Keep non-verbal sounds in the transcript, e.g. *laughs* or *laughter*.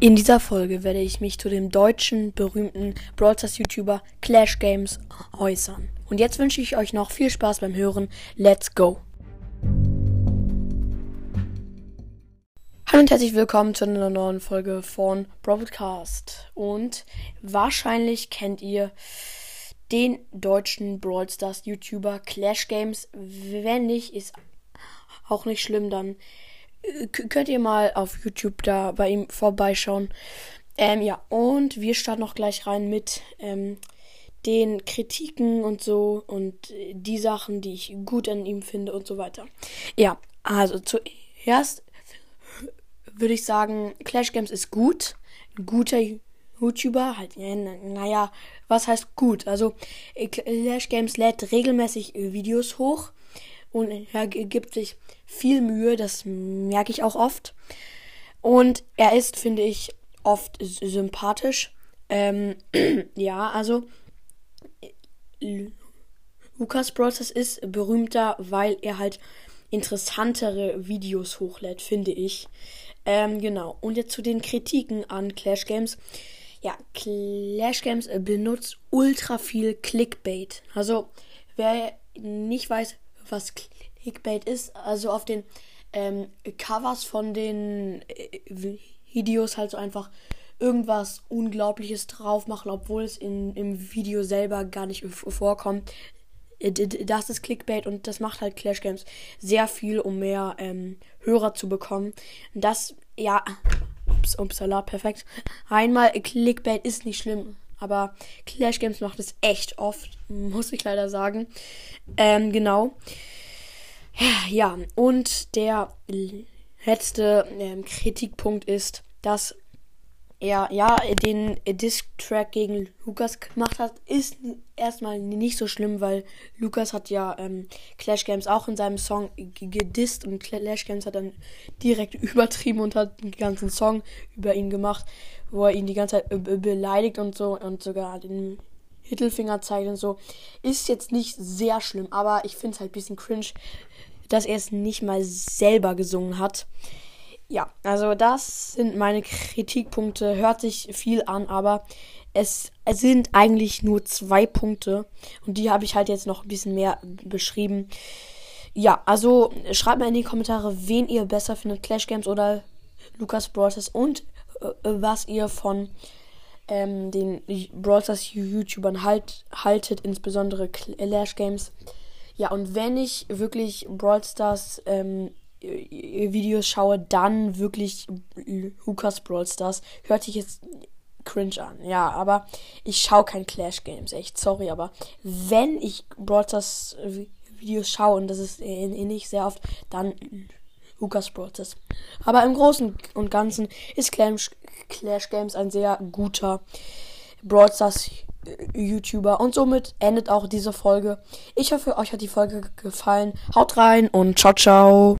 In dieser Folge werde ich mich zu dem deutschen berühmten Brawl Stars YouTuber Clash Games äußern. Und jetzt wünsche ich euch noch viel Spaß beim Hören. Let's go! Hallo und herzlich willkommen zu einer neuen Folge von Broadcast. Und wahrscheinlich kennt ihr den deutschen Brawl Stars YouTuber Clash Games. Wenn nicht, ist auch nicht schlimm, dann könnt ihr mal auf YouTube da bei ihm vorbeischauen. Ähm, ja, und wir starten noch gleich rein mit ähm, den Kritiken und so und die Sachen, die ich gut an ihm finde und so weiter. Ja, also zuerst würde ich sagen, Clash Games ist gut. Ein guter YouTuber, halt, naja, was heißt gut? Also, Clash Games lädt regelmäßig Videos hoch und er gibt sich viel Mühe, das merke ich auch oft. Und er ist, finde ich, oft sympathisch. Ähm, *clears throat* ja, also Lukas Bros. ist berühmter, weil er halt interessantere Videos hochlädt, finde ich. Ähm, genau. Und jetzt zu den Kritiken an Clash Games. Ja, Clash Games benutzt ultra viel Clickbait. Also, wer nicht weiß, was Clickbait ist. Also auf den ähm, Covers von den äh, Videos halt so einfach irgendwas Unglaubliches drauf machen, obwohl es in, im Video selber gar nicht vorkommt. Äh, das ist Clickbait und das macht halt Clash Games sehr viel, um mehr ähm, Hörer zu bekommen. Das, ja, ups, upsala, perfekt. Einmal Clickbait ist nicht schlimm, aber Clash Games macht es echt oft, muss ich leider sagen. Ähm, genau. Ja, und der letzte ähm, Kritikpunkt ist, dass er ja den Disk-Track gegen Lukas gemacht hat, ist erstmal nicht so schlimm, weil Lukas hat ja ähm, Clash Games auch in seinem Song gedisst und Clash Games hat dann direkt *laughs* übertrieben und hat den ganzen Song über ihn gemacht, wo er ihn die ganze Zeit beleidigt und so und sogar den Mittelfinger zeigt und so. Ist jetzt nicht sehr schlimm, aber ich finde es halt ein bisschen cringe, dass er es nicht mal selber gesungen hat. Ja, also das sind meine Kritikpunkte. Hört sich viel an, aber es, sind eigentlich nur zwei Punkte. Und die habe ich halt jetzt noch ein bisschen mehr beschrieben. Ja, also schreibt mal in die Kommentare, wen ihr besser findet, Clash Games oder Lucas Brawlers und äh, was ihr von ähm, den Brawlers YouTubern halt, haltet, insbesondere Clash Games. Ja, und wenn ich wirklich Brawl Stars ähm, Videos schaue, dann wirklich Lukas Brawl Stars. Hört sich jetzt cringe an. Ja, aber ich schaue kein Clash Games, echt sorry, aber wenn ich Brawl Stars Videos schaue und das ist eh nicht sehr oft, dann Lukas Brawl Stars. Aber im Großen und Ganzen ist Clash, Clash Games ein sehr guter Brawl Stars YouTuber. Und somit endet auch diese Folge. Ich hoffe, euch hat die Folge gefallen. Haut rein und ciao, ciao.